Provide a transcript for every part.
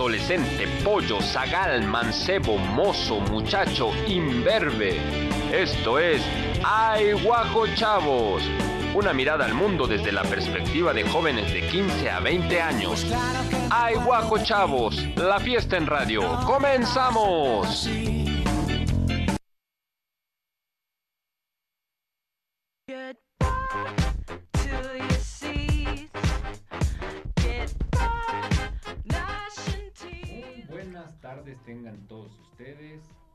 adolescente, pollo, zagal, mancebo, mozo, muchacho, imberbe. Esto es Ay Guajo Chavos. Una mirada al mundo desde la perspectiva de jóvenes de 15 a 20 años. Ay Guajo Chavos, la fiesta en radio. ¡Comenzamos!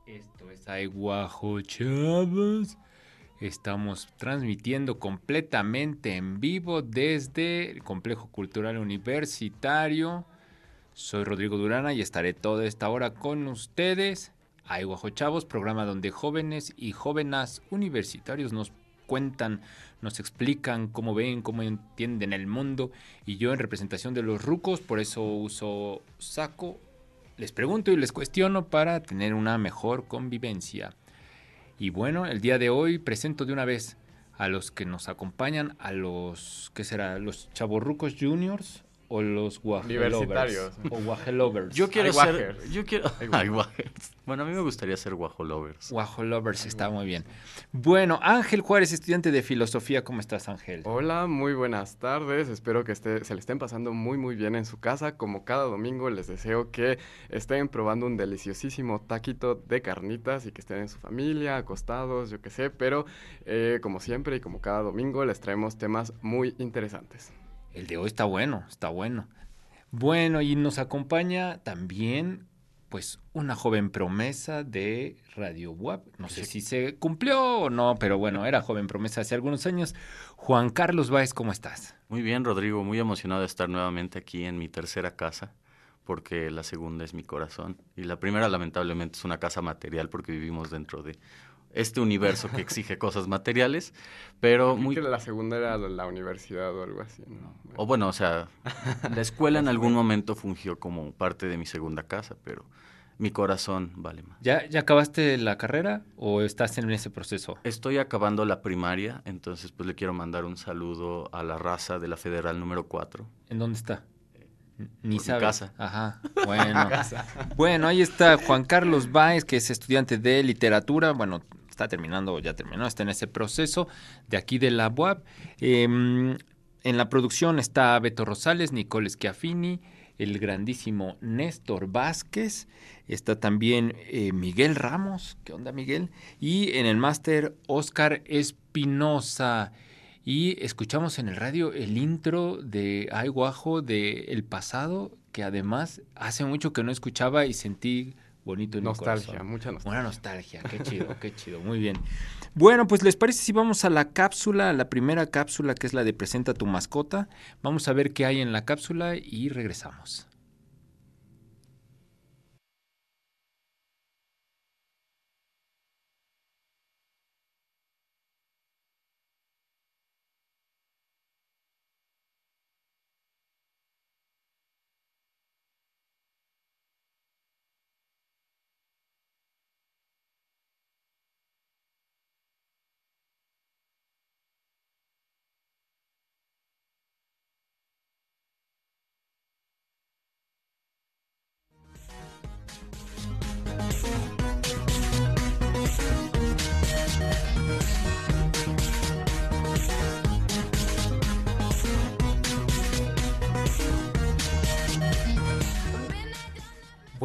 Esto es Ay Guajo Chavos. Estamos transmitiendo completamente en vivo desde el Complejo Cultural Universitario. Soy Rodrigo Durana y estaré toda esta hora con ustedes. Ay Guajo Chavos, programa donde jóvenes y jóvenes universitarios nos cuentan, nos explican cómo ven, cómo entienden el mundo. Y yo en representación de los rucos, por eso uso saco, les pregunto y les cuestiono para tener una mejor convivencia. Y bueno, el día de hoy presento de una vez a los que nos acompañan, a los, ¿qué será? Los chavorrucos juniors o los Universitarios. O guajelovers. Yo quiero Hay ser. Yo quiero. Bueno, a mí me gustaría ser guajolovers. Guajolovers está muy bien. Bueno, Ángel Juárez, estudiante de filosofía, ¿cómo estás, Ángel? Hola, muy buenas tardes. Espero que esté- se le estén pasando muy muy bien en su casa. Como cada domingo les deseo que estén probando un deliciosísimo taquito de carnitas y que estén en su familia, acostados, yo qué sé. Pero eh, como siempre y como cada domingo les traemos temas muy interesantes. El de hoy está bueno, está bueno. Bueno, y nos acompaña también, pues, una joven promesa de Radio WAP. No sé si se cumplió o no, pero bueno, era joven promesa hace algunos años. Juan Carlos Báez, ¿cómo estás? Muy bien, Rodrigo. Muy emocionado de estar nuevamente aquí en mi tercera casa, porque la segunda es mi corazón. Y la primera, lamentablemente, es una casa material, porque vivimos dentro de este universo que exige cosas materiales. Pero Creo muy. que la segunda era la universidad o algo así, ¿no? O bueno, o sea, la escuela en algún momento fungió como parte de mi segunda casa, pero mi corazón vale más. ¿Ya, ¿Ya acabaste la carrera o estás en ese proceso? Estoy acabando la primaria, entonces pues le quiero mandar un saludo a la raza de la Federal número 4. ¿En dónde está? N- Ni sabes. casa. Ajá. Bueno. bueno, ahí está Juan Carlos Báez, que es estudiante de literatura. Bueno, está terminando, ya terminó, está en ese proceso de aquí de la UAP. Em, en la producción está Beto Rosales, Nicole Schiaffini, el grandísimo Néstor Vázquez. Está también eh, Miguel Ramos. ¿Qué onda, Miguel? Y en el máster, Oscar Espinosa. Y escuchamos en el radio el intro de Ay Guajo de El Pasado, que además hace mucho que no escuchaba y sentí bonito en mi Nostalgia, corazón. mucha nostalgia. Una nostalgia, qué chido, qué chido, muy bien. Bueno, pues les parece si vamos a la cápsula, la primera cápsula que es la de Presenta tu mascota. Vamos a ver qué hay en la cápsula y regresamos.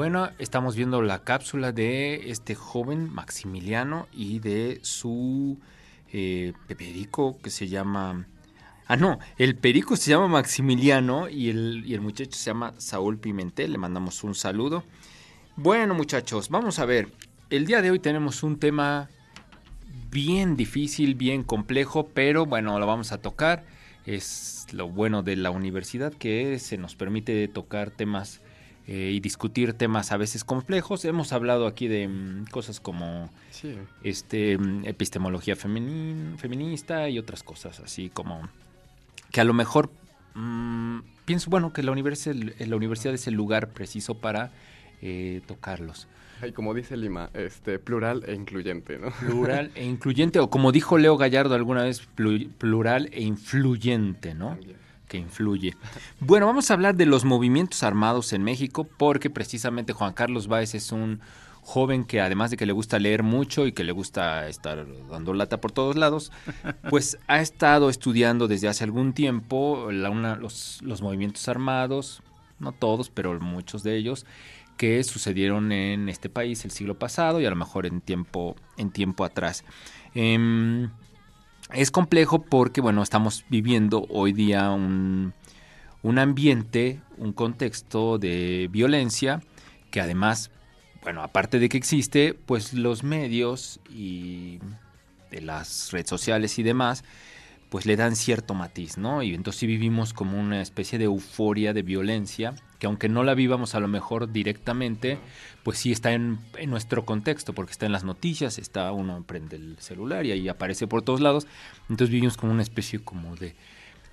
Bueno, estamos viendo la cápsula de este joven Maximiliano y de su eh, perico que se llama... Ah, no, el perico se llama Maximiliano y el, y el muchacho se llama Saúl Pimentel. Le mandamos un saludo. Bueno, muchachos, vamos a ver. El día de hoy tenemos un tema bien difícil, bien complejo, pero bueno, lo vamos a tocar. Es lo bueno de la universidad que se nos permite tocar temas eh, y discutir temas a veces complejos. Hemos hablado aquí de mm, cosas como Sí. este mm, epistemología feminin- feminista y otras cosas así como que a lo mejor mm, pienso bueno que la universidad, la universidad es el lugar preciso para eh, tocarlos. Y como dice Lima, este, plural e incluyente, ¿no? Plural e incluyente, o como dijo Leo Gallardo alguna vez, plu- plural e influyente, ¿no? También. Que influye. Bueno, vamos a hablar de los movimientos armados en México porque precisamente Juan Carlos Báez es un joven que además de que le gusta leer mucho y que le gusta estar dando lata por todos lados, pues ha estado estudiando desde hace algún tiempo los, los movimientos armados, no todos, pero muchos de ellos, que sucedieron en este país el siglo pasado y a lo mejor en tiempo, en tiempo atrás. Em, es complejo porque, bueno, estamos viviendo hoy día un, un ambiente, un contexto de violencia que además, bueno, aparte de que existe, pues los medios y de las redes sociales y demás, pues le dan cierto matiz, ¿no? Y entonces sí vivimos como una especie de euforia de violencia, que aunque no la vivamos a lo mejor directamente, pues sí está en, nuestro contexto, porque está en las noticias, está uno prende el celular y ahí aparece por todos lados, entonces vivimos como una especie como de,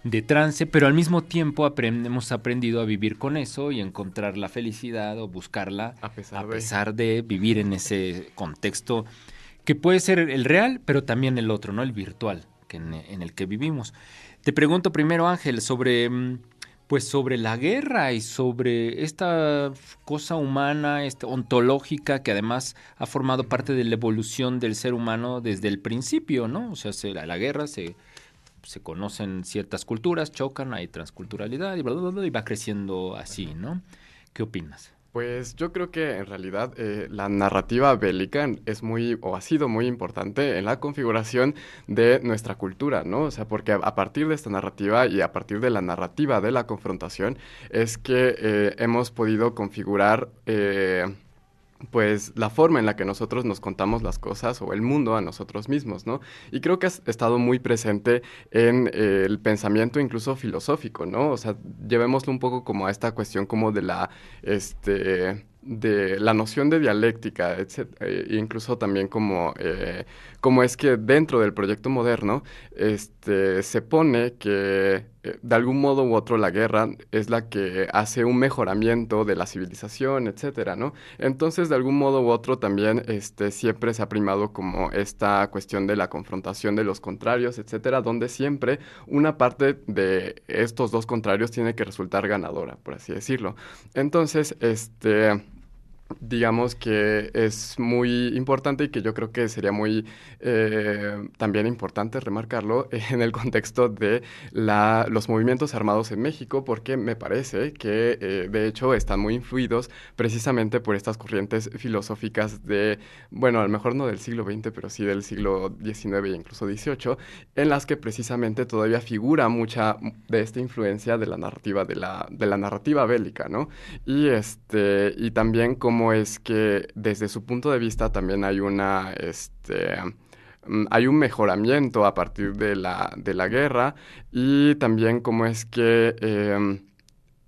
de trance, pero al mismo tiempo hemos aprendido a vivir con eso y encontrar la felicidad o buscarla a pesar, a pesar de vivir en ese contexto que puede ser el real, pero también el otro, ¿no? El virtual en, el que vivimos. Te pregunto primero, Ángel, sobre mm, pues sobre la guerra y sobre esta cosa humana, esta ontológica que además ha formado parte de la evolución del ser humano desde el principio, ¿no? O sea, se, la, la, guerra se, se conocen ciertas culturas, chocan, hay transculturalidad y, y va creciendo así, ¿no? ¿Qué opinas? Pues yo creo que en realidad eh, la narrativa bélica es muy o ha sido muy importante en la configuración de nuestra cultura, ¿no? O sea, porque a, partir de esta narrativa y a partir de la narrativa de la confrontación es que eh, hemos podido configurar eh, pues la forma en la que nosotros nos contamos las cosas o el mundo a nosotros mismos, ¿no? Y creo que has estado muy presente en eh, el pensamiento incluso filosófico, ¿no? O sea, llevémoslo un poco como a esta cuestión como de la, este, de la noción de dialéctica, e incluso también como, eh, como es que dentro del proyecto moderno este, se pone que eh, de algún modo u otro la guerra es la que hace un mejoramiento de la civilización, etcétera, ¿no? Entonces, de algún modo u otro también este, siempre se ha primado como esta cuestión de la confrontación de los contrarios, etcétera, donde siempre una parte de estos dos contrarios tiene que resultar ganadora, por así decirlo. Entonces, este digamos que es muy importante y que yo creo que sería muy eh, también importante remarcarlo en el contexto de la, los movimientos armados en México, porque me parece que eh, de hecho están muy influidos precisamente por estas corrientes filosóficas de, bueno, a lo mejor no del siglo XX, pero sí del siglo XIX e incluso XVIII, en las que precisamente todavía figura mucha de esta influencia de la narrativa, de la, de la narrativa bélica, ¿no? Y, este, y también como es que desde su punto de vista también hay una, este, mm, hay un mejoramiento a partir de la, de la guerra y también cómo es que em,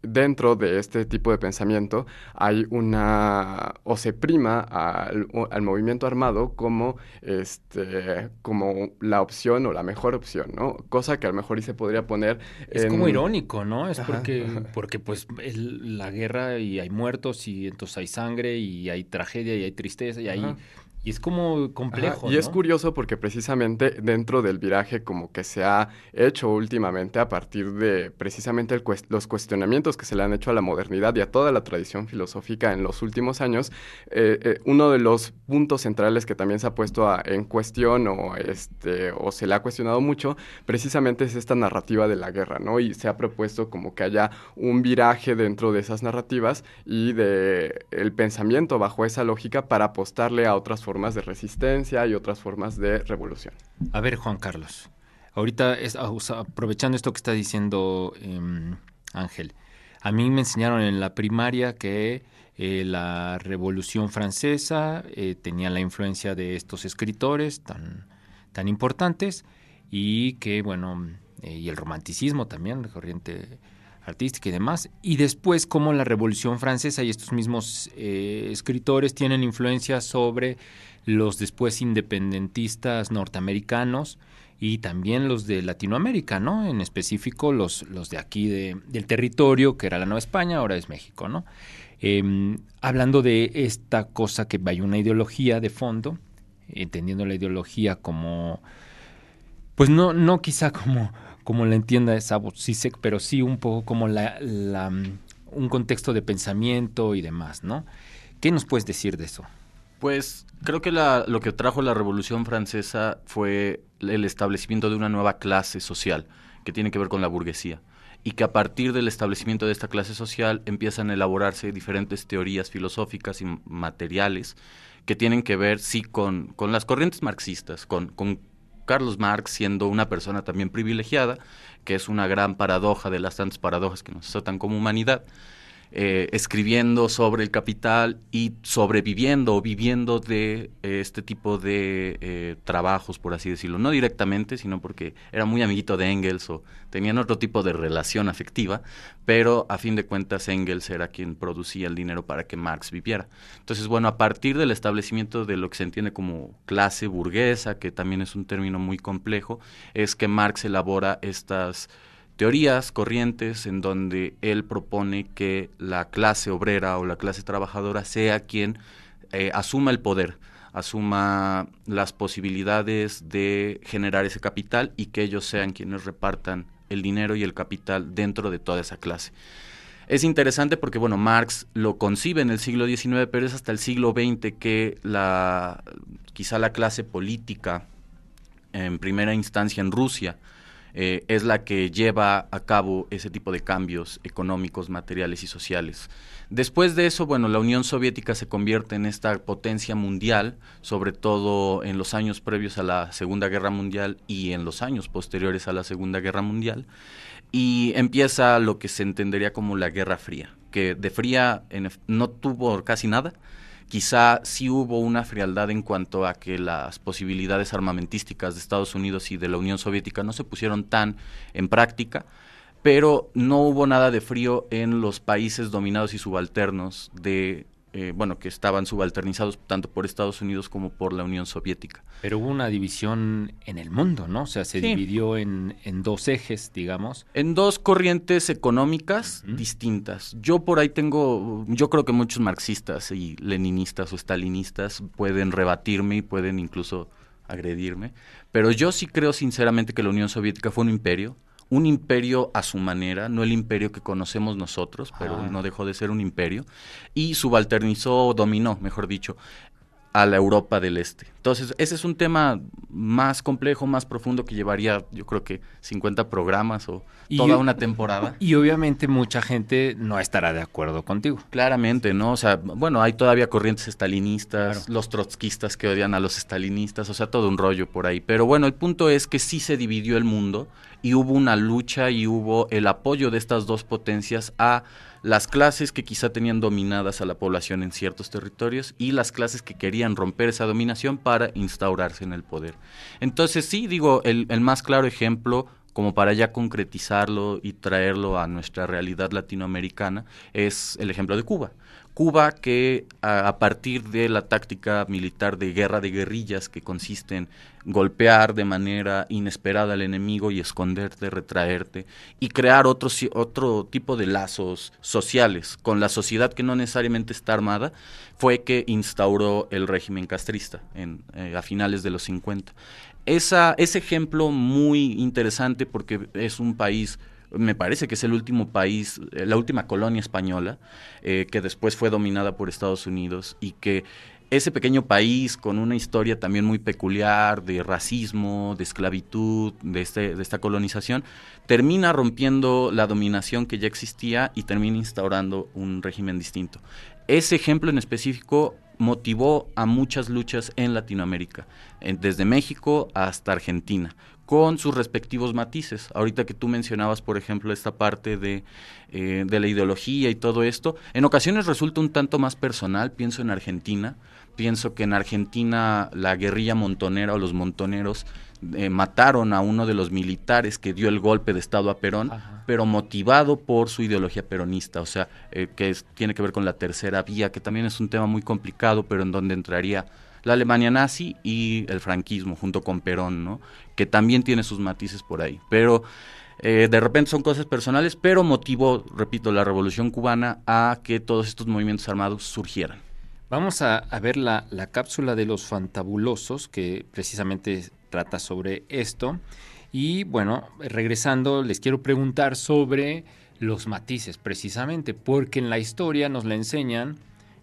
dentro de este tipo de pensamiento hay una o se prima al, movimiento armado como este como la opción o la mejor opción no cosa que a lo mejor y se podría poner es como irónico no es porque porque pues la guerra y hay muertos y entonces hay sangre y hay tragedia y hay tristeza y hay y es como complejo. Y es curioso porque precisamente dentro del viraje como que se ha hecho últimamente a partir de precisamente los cuestionamientos que se le han hecho a la modernidad y a toda la tradición filosófica en los últimos años, eh, eh, uno de los puntos centrales que también se ha puesto en cuestión o, este, o se le ha cuestionado mucho, precisamente es esta narrativa de la guerra, ¿no? Y se ha propuesto como que haya un viraje dentro de esas narrativas y de el pensamiento bajo esa lógica para apostarle a otras formas de resistencia y otras formas de revolución. A ver, Juan Carlos, ahorita ah, aprovechando esto que está diciendo em, Ángel, a mí me enseñaron en la primaria que eh, la Revolución Francesa eh, tenía la influencia de estos escritores tan, tan importantes y que, bueno, eh, y el romanticismo también, la corriente artística y demás, y después como la Revolución Francesa y estos mismos eh, escritores tienen influencia sobre los después independentistas norteamericanos y también los de Latinoamérica, ¿no? En específico los, los de aquí de, del territorio, que era la Nueva España, ahora es México, ¿no? Em, hablando de esta cosa que hay una ideología de fondo, entendiendo la ideología como, pues no, no quizá como como la entienda Sabo Sisek, pero sí un poco como la, un contexto de pensamiento y demás, ¿no? ¿Qué nos puedes decir de eso? Pues creo que lo que trajo la Revolución Francesa fue el establecimiento de una nueva clase social que tiene que ver con la burguesía y que a partir del establecimiento de esta clase social empiezan a elaborarse diferentes teorías filosóficas y materiales que tienen que ver, sí, con, con las corrientes marxistas, con Carlos Marx siendo una persona también privilegiada, que es una gran paradoja de las tantas paradojas que nos azotan como humanidad, eh, escribiendo sobre el capital y sobreviviendo o viviendo de eh, este tipo de eh, trabajos, por así decirlo. No directamente, sino porque era muy amiguito de Engels o tenían otro tipo de relación afectiva, pero a fin de cuentas Engels era quien producía el dinero para que Marx viviera. Entonces, bueno, a partir del establecimiento de lo que se entiende como clase burguesa, que también es un término muy complejo, es que Marx elabora estas teorías, corrientes, en donde él propone que la clase obrera o la clase trabajadora sea quien eh, asuma el poder, asuma las posibilidades de generar ese capital y que ellos sean quienes repartan el dinero y el capital dentro de toda esa clase. Es interesante porque, bueno, Marx lo concibe en el siglo XIX, pero es hasta el siglo XX que la, quizá la clase política, en primera instancia en Rusia, eh, es la que lleva a cabo ese tipo de cambios económicos, materiales y sociales. Después de eso, bueno, la Unión Soviética se convierte en esta potencia mundial, sobre todo en los años previos a la Segunda Guerra Mundial y en los años posteriores a la Segunda Guerra Mundial, y empieza lo que se entendería como la Guerra Fría, que de fría no tuvo casi nada, Quizá sí hubo una frialdad en cuanto a que las posibilidades armamentísticas de Estados Unidos y de la Unión Soviética no se pusieron tan en práctica, pero no hubo nada de frío en los países dominados y subalternos de eh, bueno, que estaban subalternizados tanto por Estados Unidos como por la Unión Soviética. Pero hubo una división en el mundo, ¿no? O sea, se dividió en, en, dos ejes, digamos. En dos corrientes económicas distintas. Yo por ahí tengo, yo creo que muchos marxistas y leninistas o stalinistas pueden rebatirme y pueden incluso agredirme, pero yo sí creo sinceramente que la Unión Soviética fue un imperio un imperio a su manera, no el imperio que conocemos nosotros, pero ah. no dejó de ser un imperio, y subalternizó, dominó, mejor dicho, a la Europa del Este. Entonces, ese es un tema más complejo, más profundo que llevaría, yo creo que 50 programas o toda una temporada. Y obviamente mucha gente no estará de acuerdo contigo. Claramente, ¿no? O sea, bueno, hay todavía corrientes estalinistas, los trotskistas que odian a los estalinistas, o sea, todo un rollo por ahí. Pero bueno, el punto es que sí se dividió el mundo y hubo una lucha y hubo el apoyo de estas dos potencias a las clases que quizá tenían dominadas a la población en ciertos territorios y las clases que querían romper esa dominación para instaurarse en el poder. Entonces sí, digo, el, más claro ejemplo como para ya concretizarlo y traerlo a nuestra realidad latinoamericana, es el ejemplo de Cuba. Cuba que a, partir de la táctica militar de guerra de guerrillas que consiste en golpear de manera inesperada al enemigo y esconderte, retraerte y crear otro, otro tipo de lazos sociales con la sociedad que no necesariamente está armada, fue que instauró el régimen castrista en, eh, a finales de los 50. Esa, ese ejemplo muy interesante porque es un país me parece que es el último país, eh, la última colonia española, eh, que después fue dominada por Estados Unidos y que ese pequeño país con una historia también muy peculiar de racismo, de esclavitud, de, este, de esta colonización, termina rompiendo la dominación que ya existía y termina instaurando un régimen distinto. Ese ejemplo en específico motivó a muchas luchas en Latinoamérica, desde México hasta Argentina con sus respectivos matices. Ahorita que tú mencionabas, por ejemplo, esta parte de, eh, de la ideología y todo esto, en ocasiones resulta un tanto más personal, pienso en Argentina, pienso que en Argentina la guerrilla montonera o los montoneros eh, mataron a uno de los militares que dio el golpe de Estado a Perón, pero motivado por su ideología peronista, o sea, eh, que tiene que ver con la tercera vía, que también es un tema muy complicado, pero en donde entraría la Alemania nazi y el franquismo junto con Perón, ¿no? Que también tiene sus matices por ahí. Pero eh, de repente son cosas personales, pero motivó, repito, la revolución cubana a que todos estos movimientos armados surgieran. Vamos a, ver la, cápsula de los fantabulosos, que precisamente trata sobre esto. Y bueno, regresando, les quiero preguntar sobre los matices, precisamente, porque en la historia nos la enseñan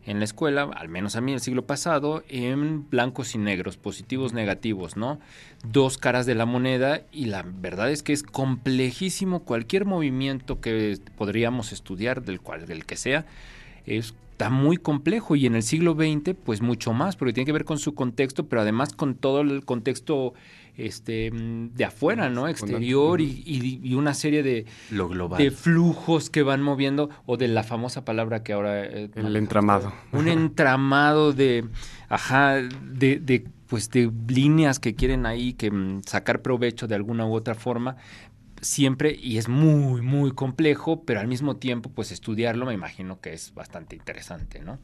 en la escuela, al menos a mí el siglo pasado, en blancos y negros, positivos, negativos, ¿no? Dos caras de la moneda y la verdad es que es complejísimo cualquier movimiento que podríamos estudiar, del cual, del que sea, está muy complejo y en el siglo XX pues mucho más, porque tiene que ver con su contexto, pero además con todo el contexto este, de afuera, ¿no? Exterior y, una serie de, Lo global. de flujos que van moviendo, o de la famosa palabra que ahora... Eh, el entramado. Un entramado de, ajá, de, de, pues de líneas que quieren ahí que mm, sacar provecho de alguna u otra forma, siempre, y es muy, muy complejo, pero al mismo tiempo, pues estudiarlo me imagino que es bastante interesante, ¿no?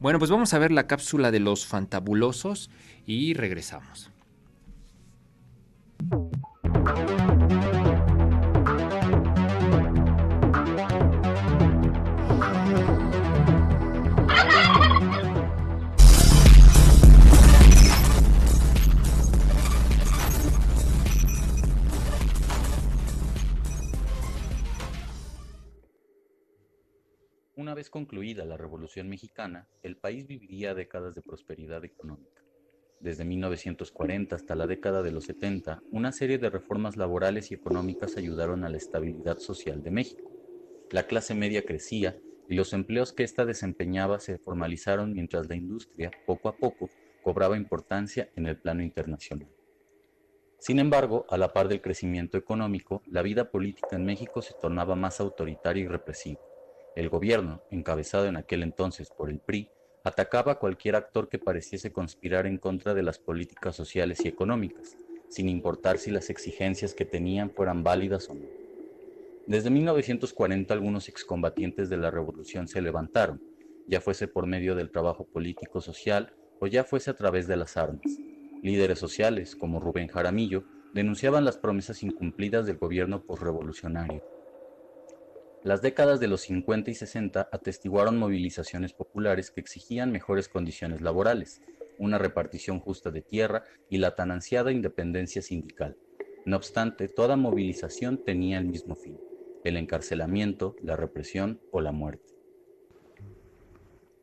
Bueno, pues vamos a ver la cápsula de los fantabulosos y regresamos. Una vez concluida la Revolución Mexicana, el país viviría décadas de prosperidad económica. Desde 1940 hasta la década de los 70, una serie de reformas laborales y económicas ayudaron a la estabilidad social de México. La clase media crecía y los empleos que ésta desempeñaba se formalizaron mientras la industria, poco a poco, cobraba importancia en el plano internacional. Sin embargo, a la par del crecimiento económico, la vida política en México se tornaba más autoritaria y represiva. El gobierno, encabezado en aquel entonces por el PRI, atacaba a cualquier actor que pareciese conspirar en contra de las políticas sociales y económicas, sin importar si las exigencias que tenían fueran válidas o no. Desde 1940 algunos excombatientes de la revolución se levantaron, ya fuese por medio del trabajo político social o ya fuese a través de las armas. Líderes sociales, como Rubén Jaramillo, denunciaban las promesas incumplidas del gobierno postrevolucionario las décadas de los 50 y 60 atestiguaron movilizaciones populares que exigían mejores condiciones laborales, una repartición justa de tierra y la tan ansiada independencia sindical. No obstante, toda movilización tenía el mismo fin, el encarcelamiento, la represión o la muerte.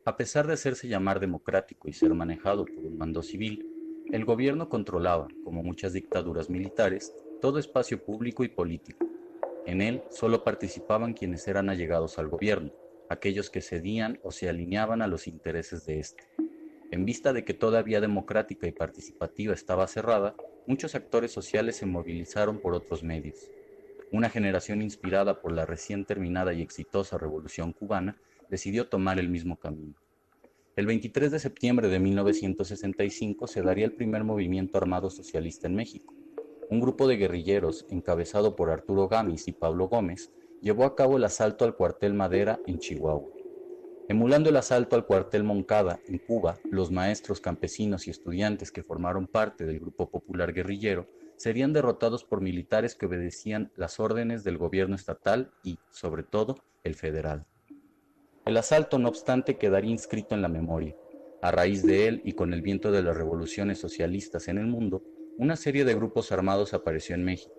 A pesar de hacerse llamar democrático y ser manejado por un mando civil, el gobierno controlaba, como muchas dictaduras militares, todo espacio público y político, en él solo participaban quienes eran allegados al gobierno, aquellos que cedían o se alineaban a los intereses de éste. En vista de que todavía democrática y participativa estaba cerrada, muchos actores sociales se movilizaron por otros medios. Una generación inspirada por la recién terminada y exitosa Revolución cubana decidió tomar el mismo camino. El 23 de septiembre de 1965 se daría el primer movimiento armado socialista en México un grupo de guerrilleros, encabezado por Arturo Gamis y Pablo Gómez, llevó a cabo el asalto al cuartel Madera en Chihuahua. Emulando el asalto al cuartel Moncada en Cuba, los maestros, campesinos y estudiantes que formaron parte del grupo popular guerrillero serían derrotados por militares que obedecían las órdenes del gobierno estatal y, sobre todo, el federal. El asalto, no obstante, quedaría inscrito en la memoria. A raíz de él y con el viento de las revoluciones socialistas en el mundo, una serie de grupos armados apareció en México,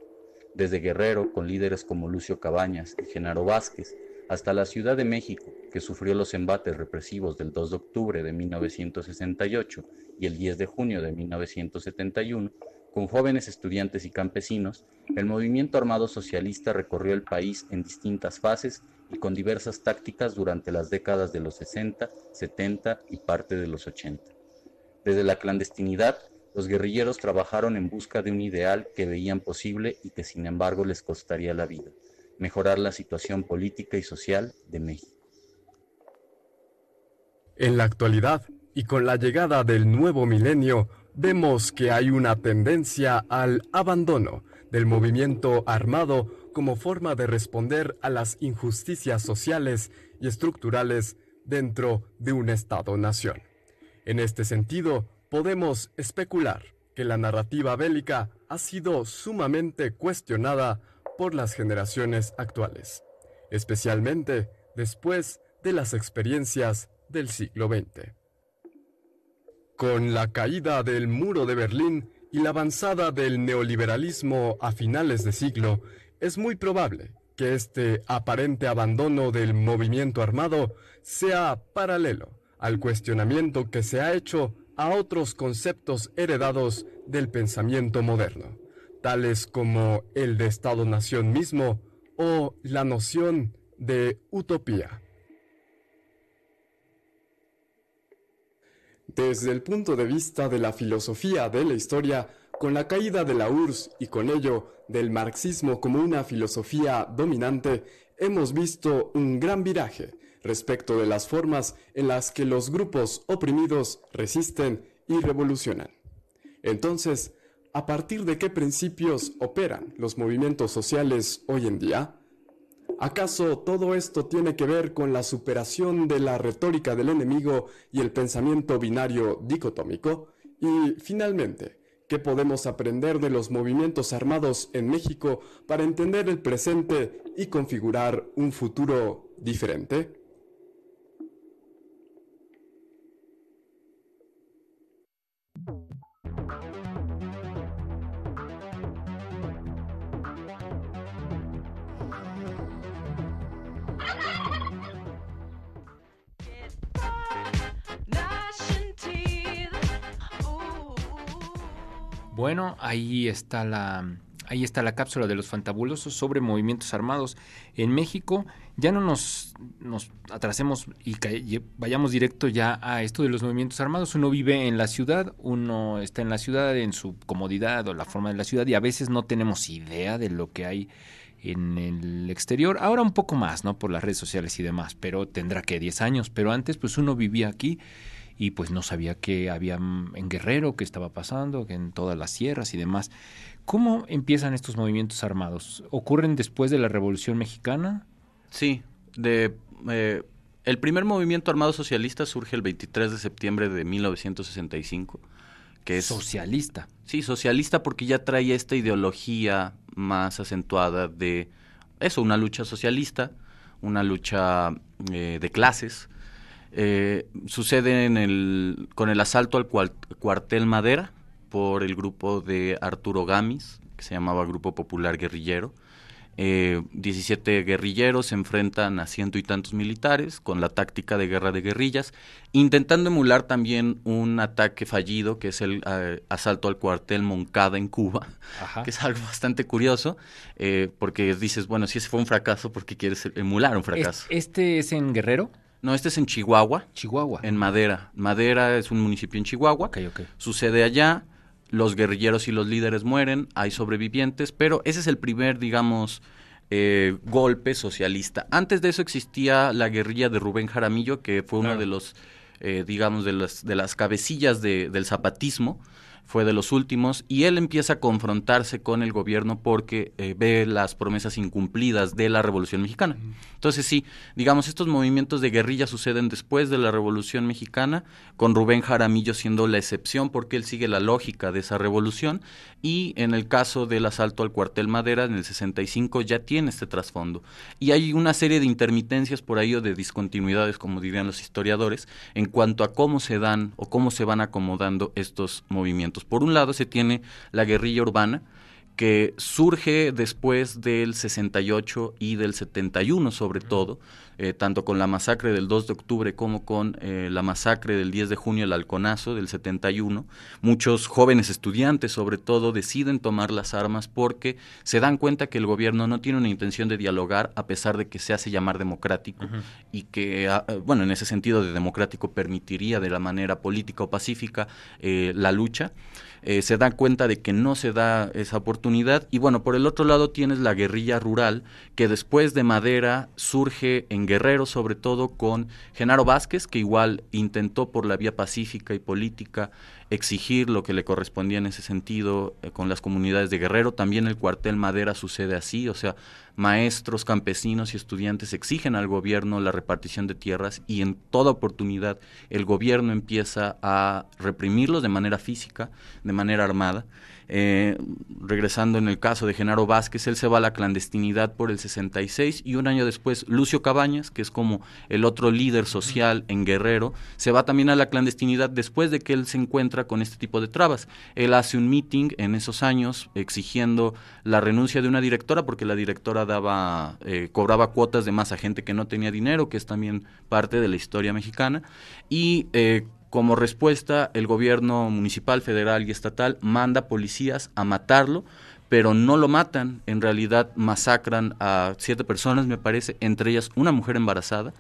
desde Guerrero, con líderes como Lucio Cabañas y Genaro Vázquez, hasta la Ciudad de México, que sufrió los embates represivos del 2 de octubre de 1968 y el 10 de junio de 1971, con jóvenes estudiantes y campesinos, el movimiento armado socialista recorrió el país en distintas fases y con diversas tácticas durante las décadas de los 60, 70 y parte de los 80. Desde la clandestinidad los guerrilleros trabajaron en busca de un ideal que veían posible y que sin embargo les costaría la vida, mejorar la situación política y social de México. En la actualidad, y con la llegada del nuevo milenio, vemos que hay una tendencia al abandono del movimiento armado como forma de responder a las injusticias sociales y estructurales dentro de un Estado-nación. En este sentido, podemos especular que la narrativa bélica ha sido sumamente cuestionada por las generaciones actuales, especialmente después de las experiencias del siglo XX. Con la caída del muro de Berlín y la avanzada del neoliberalismo a finales de siglo, es muy probable que este aparente abandono del movimiento armado sea paralelo al cuestionamiento que se ha hecho a otros conceptos heredados del pensamiento moderno, tales como el de Estado-Nación mismo o la noción de utopía. Desde el punto de vista de la filosofía de la historia, con la caída de la URSS y con ello del marxismo como una filosofía dominante, hemos visto un gran viraje respecto de las formas en las que los grupos oprimidos resisten y revolucionan. Entonces, ¿a partir de qué principios operan los movimientos sociales hoy en día? ¿Acaso todo esto tiene que ver con la superación de la retórica del enemigo y el pensamiento binario dicotómico? Y, finalmente, ¿qué podemos aprender de los movimientos armados en México para entender el presente y configurar un futuro diferente? Bueno, ahí está la ahí está la cápsula de los fantabulosos sobre movimientos armados en México. Ya no nos, nos atrasemos y vayamos directo ya a esto de los movimientos armados. Uno vive en la ciudad, uno está en la ciudad en su comodidad o la forma de la ciudad y a veces no tenemos idea de lo que hay en el exterior. Ahora un poco más, ¿no? Por las redes sociales y demás, pero tendrá que 10 años. Pero antes pues uno vivía aquí y pues no sabía que había en Guerrero, qué estaba pasando, que en todas las sierras y demás. ¿Cómo empiezan estos movimientos armados? ¿Ocurren después de la Revolución Mexicana? Sí, de, eh, el primer movimiento armado socialista surge el 23 de septiembre de 1965. Que es, socialista. Sí, socialista porque ya trae esta ideología más acentuada de eso, una lucha socialista, una lucha eh, de clases, eh, sucede en el, con el asalto al cuartel Madera por el grupo de Arturo Gamis, que se llamaba Grupo Popular Guerrillero. Eh, 17 guerrilleros se enfrentan a ciento y tantos militares con la táctica de guerra de guerrillas, intentando emular también un ataque fallido, que es el eh, asalto al cuartel Moncada en Cuba, que es algo bastante curioso, eh, porque dices, bueno, si ese fue un fracaso, ¿por qué quieres emular un fracaso? ¿Este es en Guerrero? No, este es en Chihuahua. Chihuahua. En Madera. Madera es un municipio en Chihuahua. Okay, okay. Sucede allá, los guerrilleros y los líderes mueren, hay sobrevivientes, pero ese es el primer, digamos, eh, golpe socialista. Antes de eso existía la guerrilla de Rubén Jaramillo, que fue uno de los, eh, digamos, de las, de las cabecillas del zapatismo fue de los últimos, y él empieza a confrontarse con el gobierno porque eh, ve las promesas incumplidas de la Revolución Mexicana. Entonces sí, digamos, estos movimientos de guerrilla suceden después de la Revolución Mexicana, con Rubén Jaramillo siendo la excepción porque él sigue la lógica de esa revolución, y en el caso del asalto al cuartel Madera en el 65 ya tiene este trasfondo. Y hay una serie de intermitencias por ahí o de discontinuidades, como dirían los historiadores, en cuanto a cómo se dan o cómo se van acomodando estos movimientos. Por un lado se tiene la guerrilla urbana, que surge después del 68 y del 71 sobre todo, eh, tanto con la masacre del 2 de octubre como con eh, la masacre del 10 de junio, el halconazo del 71. Muchos jóvenes estudiantes sobre todo deciden tomar las armas porque se dan cuenta que el gobierno no tiene una intención de dialogar a pesar de que se hace llamar democrático y que, ah, eh, bueno, en ese sentido de democrático permitiría de la manera política o pacífica la lucha. Eh, se dan cuenta de que no se da esa oportunidad. Y bueno, por el otro lado tienes la guerrilla rural, que después de Madera surge en Guerrero, sobre todo con Genaro Vázquez, que igual intentó por la vía pacífica y política exigir lo que le correspondía en ese sentido eh, con las comunidades de Guerrero. También el cuartel Madera sucede así, o sea, maestros, campesinos y estudiantes exigen al gobierno la repartición de tierras y en toda oportunidad el gobierno empieza a reprimirlos de manera física, de manera armada. Eh, regresando en el caso de Genaro Vázquez, él se va a la clandestinidad por el 66 y un año después Lucio Cabañas, que es como el otro líder social en Guerrero, se va también a la clandestinidad después de que él se encuentra con este tipo de trabas. Él hace un meeting en esos años exigiendo la renuncia de una directora porque la directora daba eh, cobraba cuotas de más a gente que no tenía dinero, que es también parte de la historia mexicana y eh, como respuesta, el gobierno municipal, federal y estatal manda policías a matarlo, pero no lo matan, en realidad masacran a siete personas, me parece, entre ellas una mujer embarazada,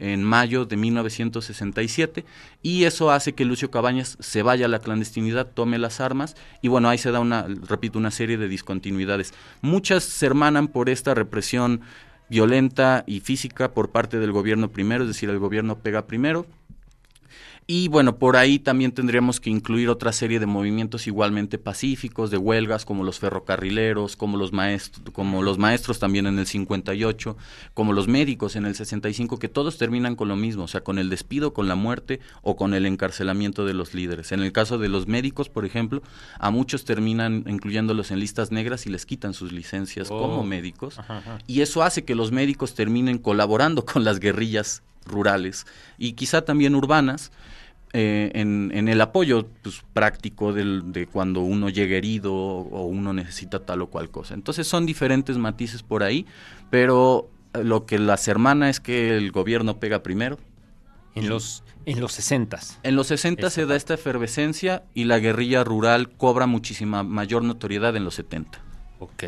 en mayo de 1967, y eso hace que Lucio Cabañas se vaya a la clandestinidad, tome las armas, y bueno, ahí se da una, repito, una serie de discontinuidades. Muchas se hermanan por esta represión violenta y física por parte del gobierno primero, es decir, el gobierno pega primero, y bueno, por ahí también tendríamos que incluir otra serie de movimientos igualmente pacíficos, de huelgas, como los ferrocarrileros, como los maestros, como los maestros también en el 58, como los médicos en el 65, que todos terminan con lo mismo, o sea, con el despido, con la muerte o con el encarcelamiento de los líderes. En el caso de los médicos, por ejemplo, a muchos terminan incluyéndolos en listas negras y les quitan sus licencias como oh. médicos. Y eso hace que los médicos terminen colaborando con las guerrillas rurales y quizá también urbanas eh, en, en, el apoyo pues, práctico del, de cuando uno llega herido o uno necesita tal o cual cosa. Entonces son diferentes matices por ahí, pero eh, lo que las hermana es que el gobierno pega primero. En los, en los 60. En los 60 se da esta efervescencia y la guerrilla rural cobra muchísima mayor notoriedad en los 70. Ok.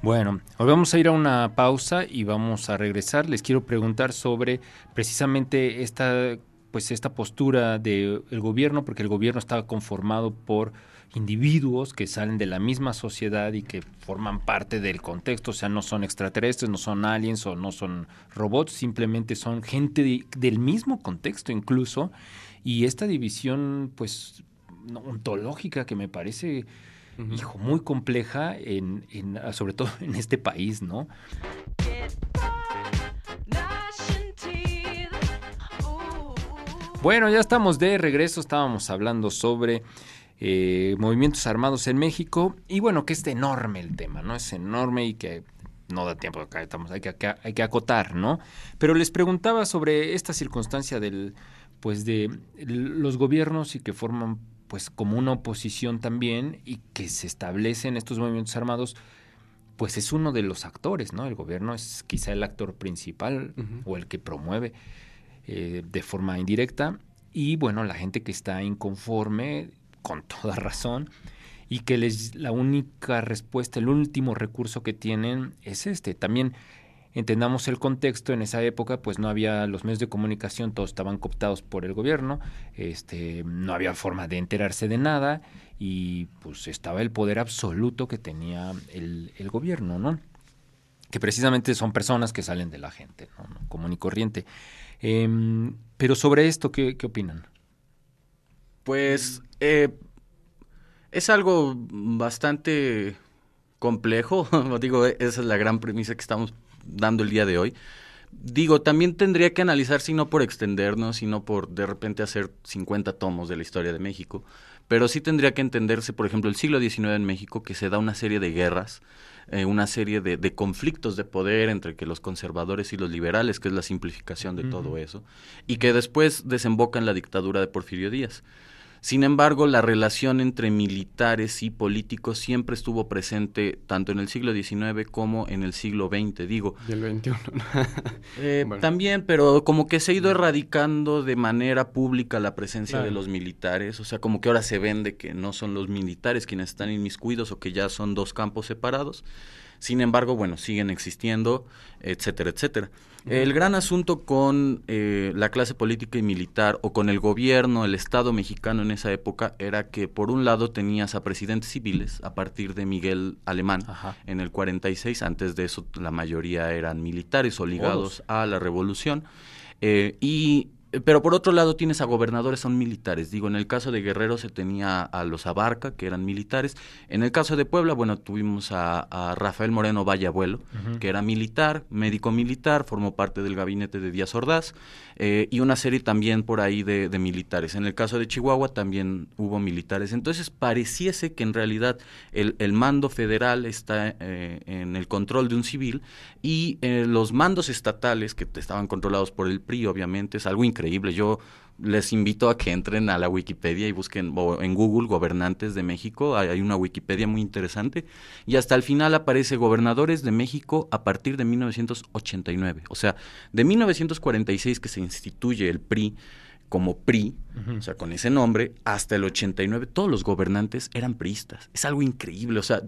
Bueno, hoy vamos a ir a una pausa y vamos a regresar. Les quiero preguntar sobre precisamente esta pues esta postura del gobierno, porque el gobierno estaba conformado por individuos que salen de la misma sociedad y que forman parte del contexto, o sea, no son extraterrestres, no son aliens o no son robots, simplemente son gente del mismo contexto incluso, y esta división pues ontológica que me parece, hijo, muy compleja, en, en, sobre todo en este país, ¿no? Bueno, ya estamos de regreso, estábamos hablando sobre eh, movimientos armados en México y bueno, que es enorme el tema, ¿no? Es enorme y que no da tiempo, acá estamos, hay que, hay que acotar, ¿no? Pero les preguntaba sobre esta circunstancia del, pues de los gobiernos y que forman pues como una oposición también y que se establecen estos movimientos armados, pues es uno de los actores, ¿no? El gobierno es quizá el actor principal o el que promueve eh, de forma indirecta. Y bueno, la gente que está inconforme, con toda razón, y que les, la única respuesta, el último recurso que tienen es este. También entendamos el contexto, en esa época pues no había los medios de comunicación, todos estaban cooptados por el gobierno, este, no había forma de enterarse de nada y pues estaba el poder absoluto que tenía el, el gobierno, ¿no? Que precisamente son personas que salen de la gente, ¿no? común y corriente. Em, pero sobre esto, ¿qué, opinan? Pues eh, es algo bastante complejo, digo, esa es la gran premisa que estamos dando el día de hoy. Digo, también tendría que analizar si no por extendernos, sino por de repente hacer 50 tomos de la historia de México, pero sí tendría que entenderse, por ejemplo, el siglo XIX en México, que se da una serie de guerras, eh, una serie de, de, conflictos de poder entre que los conservadores y los liberales, que es la simplificación de todo eso, y que después desemboca en la dictadura de Porfirio Díaz. Sin embargo, la relación entre militares y políticos siempre estuvo presente tanto en el siglo XIX como en el siglo XX, digo. Y el XXI. eh, También, pero como que se ha ido erradicando de manera pública la presencia de los militares, o sea, como que ahora se vende que no son los militares quienes están inmiscuidos o que ya son dos campos separados. Sin embargo, bueno, siguen existiendo, etcétera, etcétera. El gran asunto con eh, la clase política y militar o con el gobierno, el Estado mexicano en esa época, era que por un lado tenías a presidentes civiles a partir de Miguel Alemán en el 46, antes de eso la mayoría eran militares o ligados a la revolución, eh, y pero por otro lado tienes a gobernadores son militares. Digo, en el caso de Guerrero se tenía a los Abarca, que eran militares. En el caso de Puebla, bueno, tuvimos a, Rafael Moreno Valle Abuelo, que era militar, médico militar, formó parte del gabinete de Díaz Ordaz, eh, y una serie también por ahí de, militares. En el caso de Chihuahua también hubo militares. Entonces pareciese que en realidad el, mando federal está eh, en el control de un civil y los mandos estatales que estaban controlados por el PRI, obviamente, es algo increíble. Yo les invito a que entren a la Wikipedia y busquen en Google gobernantes de México. Hay, una Wikipedia muy interesante. Y hasta el final aparece gobernadores de México a partir de 1989. O sea, de 1946 que se instituye el PRI como PRI, o sea, con ese nombre, hasta el 89, todos los gobernantes eran priistas. Es algo increíble. O sea,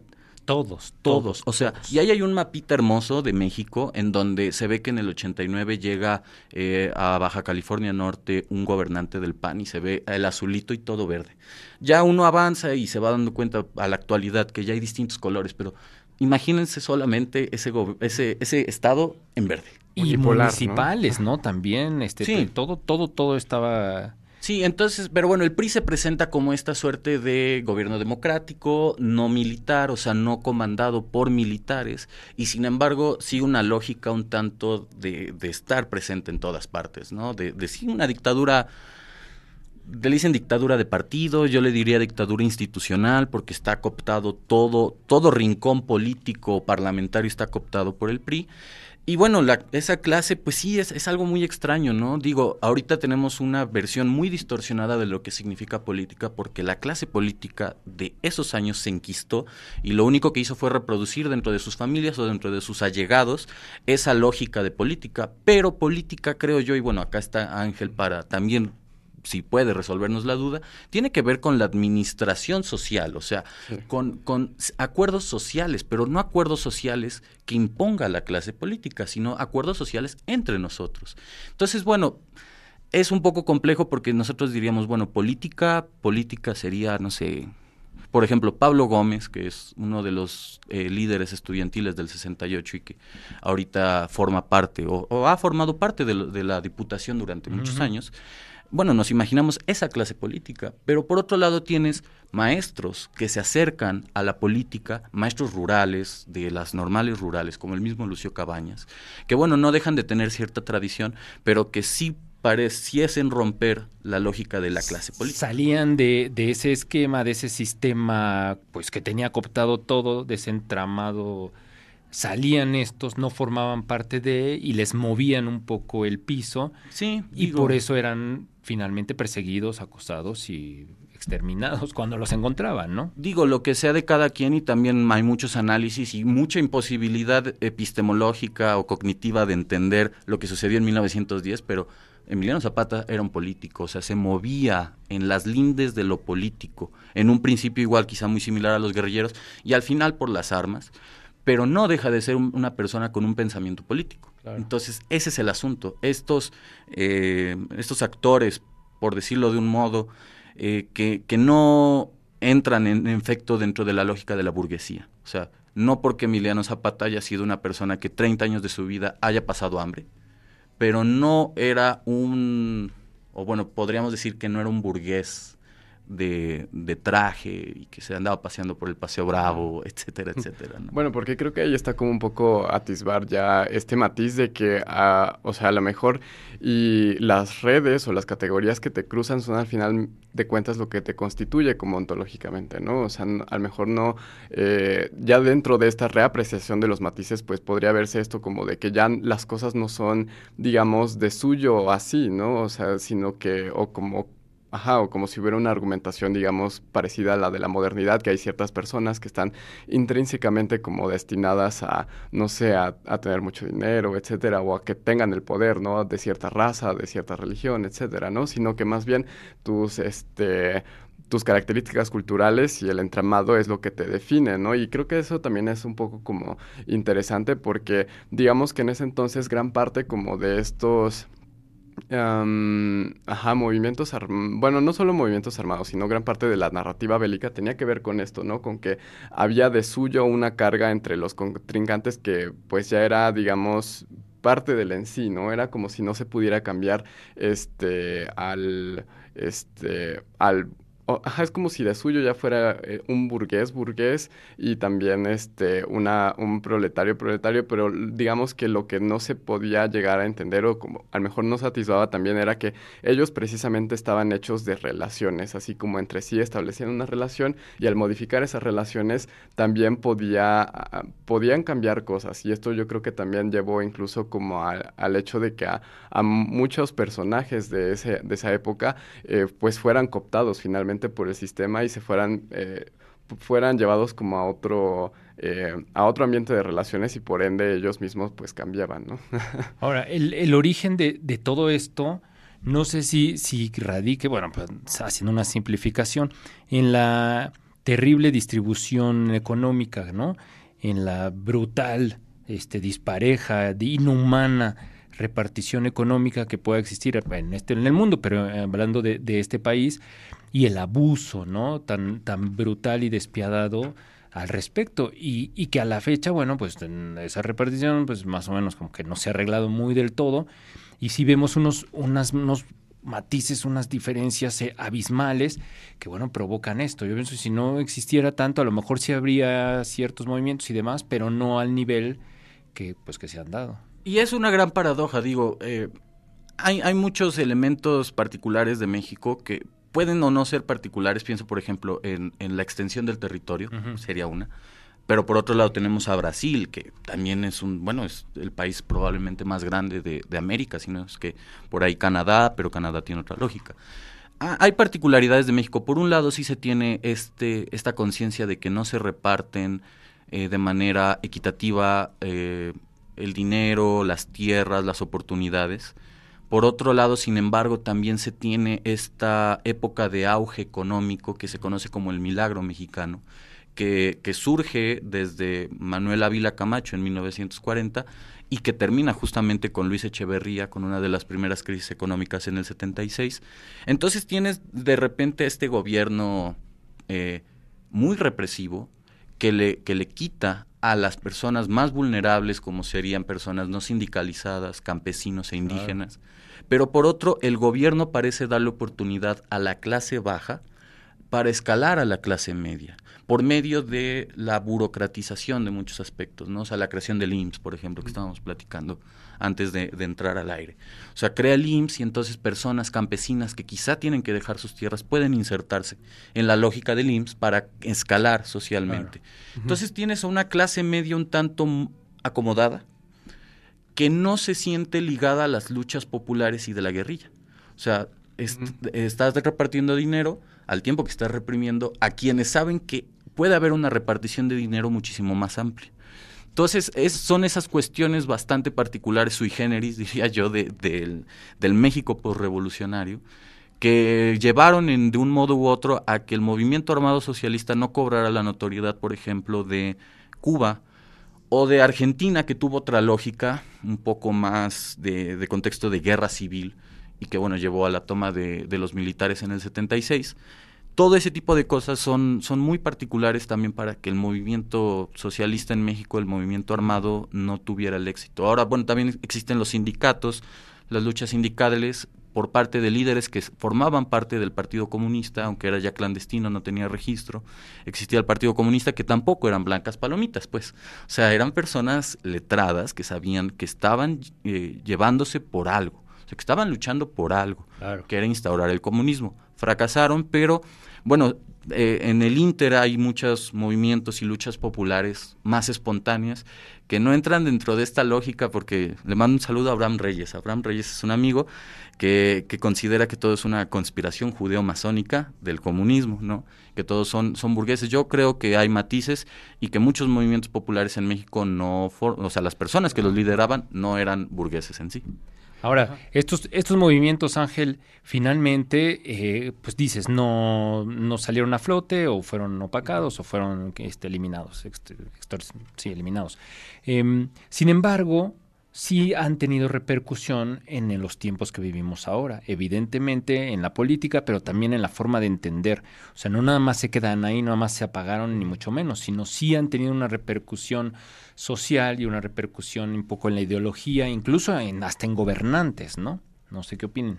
todos, todos. O sea, y ahí hay un mapita hermoso de México en donde se ve que en el 89 llega eh, a Baja California Norte un gobernante del PAN y se ve el azulito y todo verde. Ya uno avanza y se va dando cuenta a la actualidad que ya hay distintos colores, pero imagínense solamente ese, ese, ese estado en verde. Y municipales, ¿no? También, este, sí. todo, todo, todo estaba Sí, entonces, pero bueno, el PRI se presenta como esta suerte de gobierno democrático, no militar, o sea, no comandado por militares, y sin embargo, sí una lógica un tanto de, de estar presente en todas partes, ¿no? De, de sí una dictadura, le dicen dictadura de partido, yo le diría dictadura institucional, porque está cooptado todo, todo rincón político parlamentario está cooptado por el PRI. Y bueno, la, esa clase, pues sí, es, es, algo muy extraño, ¿no? Digo, ahorita tenemos una versión muy distorsionada de lo que significa política, porque la clase política de esos años se enquistó y lo único que hizo fue reproducir dentro de sus familias o dentro de sus allegados esa lógica de política. Pero política, creo yo, y bueno, acá está Ángel para también si puede resolvernos la duda, tiene que ver con la administración social, o sea, con, con, acuerdos sociales, pero no acuerdos sociales que imponga la clase política, sino acuerdos sociales entre nosotros. Entonces, bueno, es un poco complejo porque nosotros diríamos, bueno, política, política sería, no sé, por ejemplo, Pablo Gómez, que es uno de los eh, líderes estudiantiles del 68 y que ahorita forma parte o, ha formado parte de, la Diputación durante muchos años, bueno, nos imaginamos esa clase política, pero por otro lado tienes maestros que se acercan a la política, maestros rurales, de las normales rurales, como el mismo Lucio Cabañas, que bueno, no dejan de tener cierta tradición, pero que sí pareciesen romper la lógica de la clase política. Salían de, de ese esquema, de ese sistema, pues que tenía cooptado todo, desentramado salían estos, no formaban parte de y les movían un poco el piso. Sí. Y por eso eran finalmente perseguidos, acosados y exterminados cuando los encontraban, ¿no? Digo, lo que sea de cada quien y también hay muchos análisis y mucha imposibilidad epistemológica o cognitiva de entender lo que sucedió en 1910, pero Emiliano Zapata era un político, o sea, se movía en las lindes de lo político, en un principio igual quizá muy similar a los guerrilleros y al final por las armas pero no deja de ser una persona con un pensamiento político. Entonces, ese es el asunto. Estos, eh, estos actores, por decirlo de un modo, eh, que, que, no entran en, efecto dentro de la lógica de la burguesía. O sea, no porque Emiliano Zapata haya sido una persona que 30 años de su vida haya pasado hambre, pero no era un, o bueno, podríamos decir que no era un burgués de, de, traje y que se andaba paseando por el Paseo Bravo, etcétera, etcétera. Bueno, porque creo que ahí está como un poco atisbar ya este matiz de que, ah, o sea, a lo mejor y las redes o las categorías que te cruzan son al final de cuentas lo que te constituye como ontológicamente, ¿no? O sea, a lo mejor no, eh, ya dentro de esta reapreciación de los matices, pues podría verse esto como de que ya las cosas no son, digamos, de suyo así, ¿no? O sea, sino que, o como Ajá, o como si hubiera una argumentación, digamos, parecida a la de la modernidad, que hay ciertas personas que están intrínsecamente como destinadas a, no sé, a, tener mucho dinero, etcétera, o a que tengan el poder, ¿no? De cierta raza, de cierta religión, etcétera, ¿no? Sino que más bien tus, este, tus características culturales y el entramado es lo que te define, ¿no? Y creo que eso también es un poco como interesante porque digamos que en ese entonces gran parte como de estos ajá, movimientos, bueno, no solo movimientos armados, sino gran parte de la narrativa bélica tenía que ver con esto, ¿no? Con que había de suyo una carga entre los contrincantes que pues ya era, digamos, parte del en sí, ¿no? Era como si no se pudiera cambiar este al este al es como si de suyo ya fuera eh, un burgués burgués y también este una un proletario proletario, pero digamos que lo que no se podía llegar a entender o como a lo mejor no satisfaba también era que ellos precisamente estaban hechos de relaciones, así como entre sí establecían una relación y al modificar esas relaciones también podía podían cambiar cosas. Y esto yo creo que también llevó incluso como al hecho de que a, muchos personajes de ese de esa época eh, pues fueran cooptados finalmente por el sistema y se fueran, eh, fueran llevados como a otro, eh, a otro ambiente de relaciones y por ende ellos mismos pues cambiaban, ¿no? Ahora, el, el origen de, de, todo esto, no sé si, si radique, bueno, pues, haciendo una simplificación, en la terrible distribución económica, ¿no? En la brutal, este, dispareja, inhumana repartición económica que pueda existir en, este, en el mundo, pero eh, hablando de, este país, y el abuso, ¿no? Tan, tan brutal y despiadado al respecto y, y, que a la fecha, bueno, pues esa repartición, pues más o menos como que no se ha arreglado muy del todo y sí vemos unos, unos matices, unas diferencias eh, abismales que, bueno, provocan esto. Yo pienso que si no existiera tanto, a lo mejor sí habría ciertos movimientos y demás, pero no al nivel que, pues, que se han dado. Y es una gran paradoja, digo, eh, hay, hay muchos elementos particulares de México que pueden o no ser particulares, pienso por ejemplo en, la extensión del territorio, sería una, pero por otro lado tenemos a Brasil, que también es un, bueno, es el país probablemente más grande de, América, sino es que por ahí Canadá, pero Canadá tiene otra lógica. Ah, hay particularidades de México. Por un lado sí se tiene este, esta conciencia de que no se reparten eh, de manera equitativa eh, el dinero, las tierras, las oportunidades. Por otro lado, sin embargo, también se tiene esta época de auge económico que se conoce como el milagro mexicano, que, surge desde Manuel Ávila Camacho en 1940 y que termina justamente con Luis Echeverría, con una de las primeras crisis económicas en el 76. Entonces tienes de repente este gobierno eh, muy represivo que le, que le quita a las personas más vulnerables, como serían personas no sindicalizadas, campesinos e indígenas, pero por otro, el gobierno parece darle oportunidad a la clase baja para escalar a la clase media, por medio de la burocratización de muchos aspectos, ¿no? O sea, la creación del IMSS, por ejemplo, que estábamos platicando antes de, entrar al aire. O sea, crea el IMSS y entonces personas campesinas que quizá tienen que dejar sus tierras pueden insertarse en la lógica del IMSS para escalar socialmente. Entonces tienes a una clase media un tanto acomodada, que no se siente ligada a las luchas populares y de la guerrilla. O sea, estás repartiendo dinero al tiempo que estás reprimiendo a quienes saben que puede haber una repartición de dinero muchísimo más amplia. Entonces, son esas cuestiones bastante particulares, sui generis, diría yo, de, del México postrevolucionario, que llevaron en, de un modo u otro a que el movimiento armado socialista no cobrara la notoriedad, por ejemplo, de Cuba, o de Argentina, que tuvo otra lógica, un poco más de, contexto de guerra civil, y que bueno, llevó a la toma de, los militares en el 76. Todo ese tipo de cosas son, son muy particulares también para que el movimiento socialista en México, el movimiento armado, no tuviera el éxito. Ahora, bueno, también existen los sindicatos, las luchas sindicales, por parte de líderes que formaban parte del Partido Comunista, aunque era ya clandestino, no tenía registro. Existía el Partido Comunista que tampoco eran blancas palomitas, pues. O sea, eran personas letradas que sabían que estaban eh, llevándose por algo, o sea, que estaban luchando por algo, que era instaurar el comunismo. Fracasaron, pero bueno, eh, en el Inter hay muchos movimientos y luchas populares más espontáneas que no entran dentro de esta lógica porque le mando un saludo a Abraham Reyes. Abraham Reyes es un amigo que, que considera que todo es una conspiración judeo-masónica del comunismo, ¿no? que todos son, son burgueses. Yo creo que hay matices y que muchos movimientos populares en México no, o sea, las personas que los lideraban no eran burgueses en sí. Ahora, estos, estos movimientos, Ángel, finalmente, eh, pues dices, no, no salieron a flote o fueron opacados o fueron este, eliminados, sí, eliminados. Em, sin embargo, sí han tenido repercusión en, los tiempos que vivimos ahora, evidentemente en la política, pero también en la forma de entender. O sea, no nada más se quedan ahí, nada más se apagaron, ni mucho menos, sino sí han tenido una repercusión social y una repercusión un poco en la ideología, incluso en, hasta en gobernantes, ¿no? No sé qué opinen.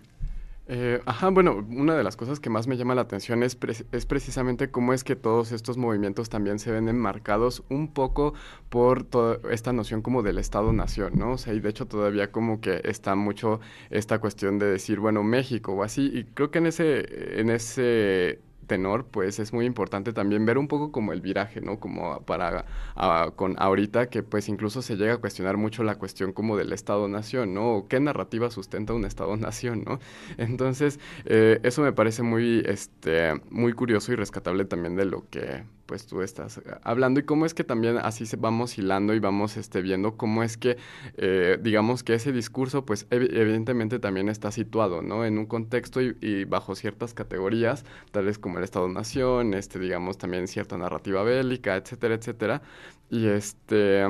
Eh, ajá, bueno, una de las cosas que más me llama la atención es, es precisamente cómo es que todos estos movimientos también se ven enmarcados un poco por toda esta noción como del Estado-Nación, ¿no? O sea, y de hecho todavía como que está mucho esta cuestión de decir, bueno, México o así, y creo que en ese, en ese tenor, pues es muy importante también ver un poco como el viraje, ¿no? Como para con ahorita que pues incluso se llega a cuestionar mucho la cuestión como del Estado-Nación, ¿no? ¿Qué narrativa sustenta un Estado-Nación, ¿no? Entonces, eh, eso me parece muy, este, muy curioso y rescatable también de lo que pues tú estás hablando y cómo es que también así se vamos hilando y vamos este, viendo cómo es que, eh, digamos que ese discurso, pues evidentemente también está situado, ¿no? En un contexto y, bajo ciertas categorías, tales como el Estado-Nación, este, digamos, también cierta narrativa bélica, etcétera, etcétera. Y este...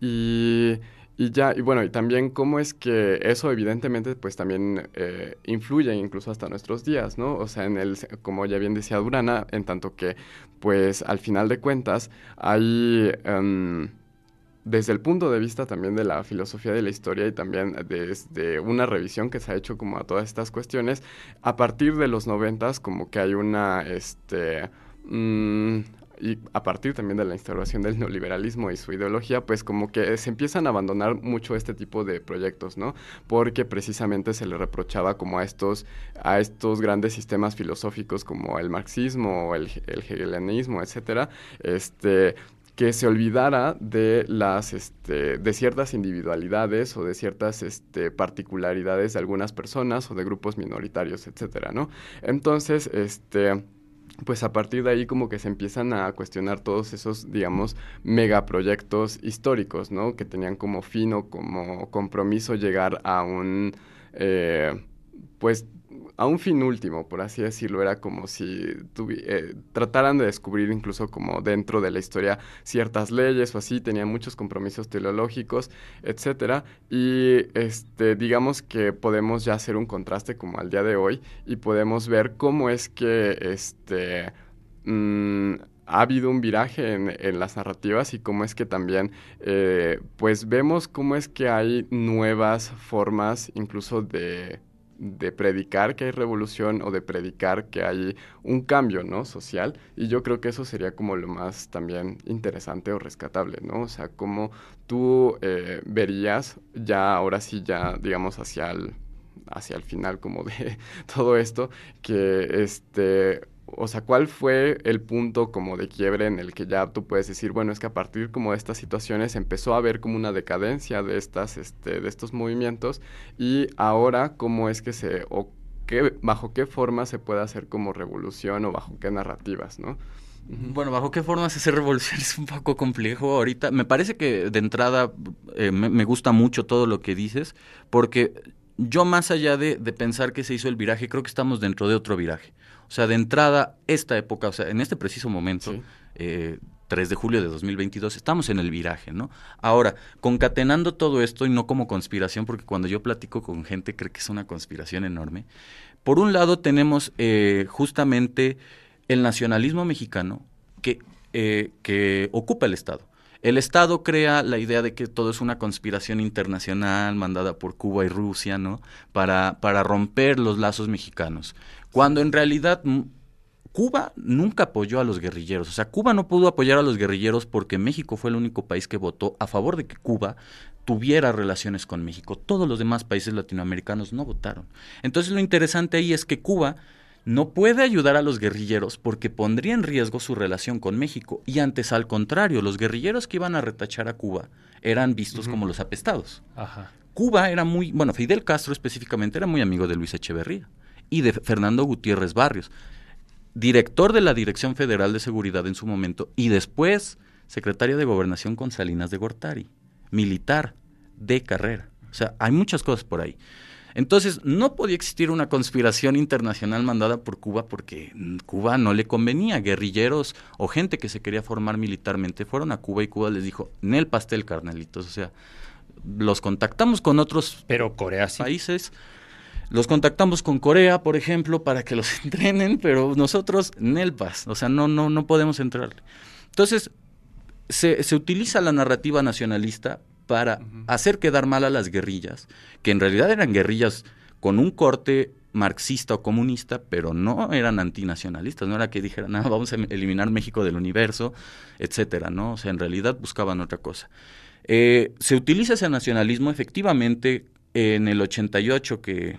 Y y ya, y bueno, y también cómo es que eso evidentemente pues también eh, influye incluso hasta nuestros días, ¿no? O sea, en el, como ya bien decía Durana, en tanto que pues al final de cuentas hay... Em, desde el punto de vista también de la filosofía de la historia y también desde una revisión que se ha hecho como a todas estas cuestiones, a partir de los noventas como que hay una, este, mm, y a partir también de la instauración del neoliberalismo y su ideología, pues como que se empiezan a abandonar mucho este tipo de proyectos, ¿no? Porque precisamente se le reprochaba como a estos, a estos grandes sistemas filosóficos como el marxismo, el, el hegelianismo, etcétera, este, que se olvidara de las este, de ciertas individualidades o de ciertas este, particularidades de algunas personas o de grupos minoritarios, etcétera, ¿no? Entonces, este pues a partir de ahí como que se empiezan a cuestionar todos esos, digamos, megaproyectos históricos, ¿no? Que tenían como fin o como compromiso llegar a un, eh, pues a un fin último, por así decirlo. Era como si eh, trataran de descubrir incluso como dentro de la historia ciertas leyes o así, tenían muchos compromisos teleológicos, etcétera. Y este, digamos que podemos ya hacer un contraste como al día de hoy y podemos ver cómo es que este mm, ha habido un viraje en, las narrativas y cómo es que también, eh, pues vemos cómo es que hay nuevas formas incluso de de predicar que hay revolución o de predicar que hay un cambio, ¿no? Social. Y yo creo que eso sería como lo más también interesante o rescatable, ¿no? O sea, cómo tú eh, verías ya, ahora sí, ya, digamos, hacia el, hacia el final como de todo esto, que este o sea, ¿cuál fue el punto como de quiebre en el que ya tú puedes decir, bueno, es que a partir como de estas situaciones empezó a haber como una decadencia de estas, este, de estos movimientos y ahora cómo es que se, o qué, bajo qué forma se puede hacer como revolución o bajo qué narrativas, ¿no? Bueno, bajo qué forma hacer revolución es un poco complejo ahorita. Me parece que de entrada eh, me, gusta mucho todo lo que dices, porque yo más allá de, de pensar que se hizo el viraje, creo que estamos dentro de otro viraje. O sea, de entrada, esta época, o sea, en este preciso momento, 3 eh, de julio de 2022, estamos en el viraje, ¿no? Ahora, concatenando todo esto y no como conspiración, porque cuando yo platico con gente cree que es una conspiración enorme, por un lado tenemos eh, justamente el nacionalismo mexicano que, eh, que ocupa el Estado. El Estado crea la idea de que todo es una conspiración internacional mandada por Cuba y Rusia, ¿no? Para, para romper los lazos mexicanos. Cuando en realidad Cuba nunca apoyó a los guerrilleros. O sea, Cuba no pudo apoyar a los guerrilleros porque México fue el único país que votó a favor de que Cuba tuviera relaciones con México. Todos los demás países latinoamericanos no votaron. Entonces lo interesante ahí es que Cuba no puede ayudar a los guerrilleros porque pondría en riesgo su relación con México. Y antes, al contrario, los guerrilleros que iban a retachar a Cuba eran vistos como los apestados. Cuba era muy, bueno, Fidel Castro específicamente era muy amigo de Luis Echeverría y de Fernando Gutiérrez Barrios, director de la Dirección Federal de Seguridad en su momento y después secretario de Gobernación con Salinas de Gortari, militar de carrera. O sea, hay muchas cosas por ahí. Entonces, no podía existir una conspiración internacional mandada por Cuba porque Cuba no le convenía. Guerrilleros o gente que se quería formar militarmente fueron a Cuba y Cuba les dijo, en el pastel, carnalitos. O sea, los contactamos con otros pero Corea sí. países. Los contactamos con Corea, por ejemplo, para que los entrenen, pero nosotros, Nelpas, o sea, no, no, no podemos entrar. Entonces, se, se utiliza la narrativa nacionalista para hacer quedar mal a las guerrillas, que en realidad eran guerrillas con un corte marxista o comunista, pero no eran antinacionalistas, no era que dijeran, ah, vamos a eliminar México del universo, etcétera, ¿no? O sea, en realidad buscaban otra cosa. Eh, se utiliza ese nacionalismo efectivamente en el 88 que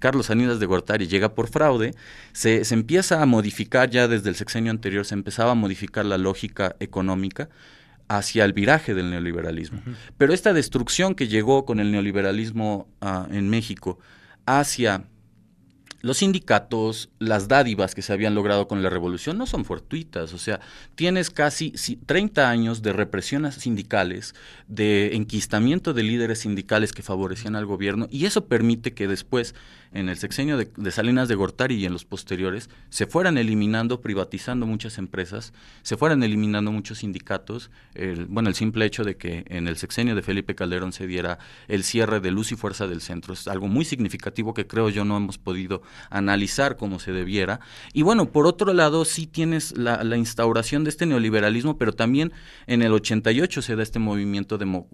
Carlos Aníbal de Gortari llega por fraude, se, se, empieza a modificar ya desde el sexenio anterior, se empezaba a modificar la lógica económica hacia el viraje del neoliberalismo. Pero esta destrucción que llegó con el neoliberalismo uh, en México hacia los sindicatos, las dádivas que se habían logrado con la revolución no son fortuitas, o sea, tienes casi 30 años de represiones sindicales, de enquistamiento de líderes sindicales que favorecían al gobierno y eso permite que después en el sexenio de, de, Salinas de Gortari y en los posteriores, se fueran eliminando, privatizando muchas empresas, se fueran eliminando muchos sindicatos. El, bueno, el simple hecho de que en el sexenio de Felipe Calderón se diera el cierre de luz y fuerza del centro es algo muy significativo que creo yo no hemos podido analizar como se debiera. Y bueno, por otro lado, sí tienes la, la instauración de este neoliberalismo, pero también en el 88 se da este movimiento demo,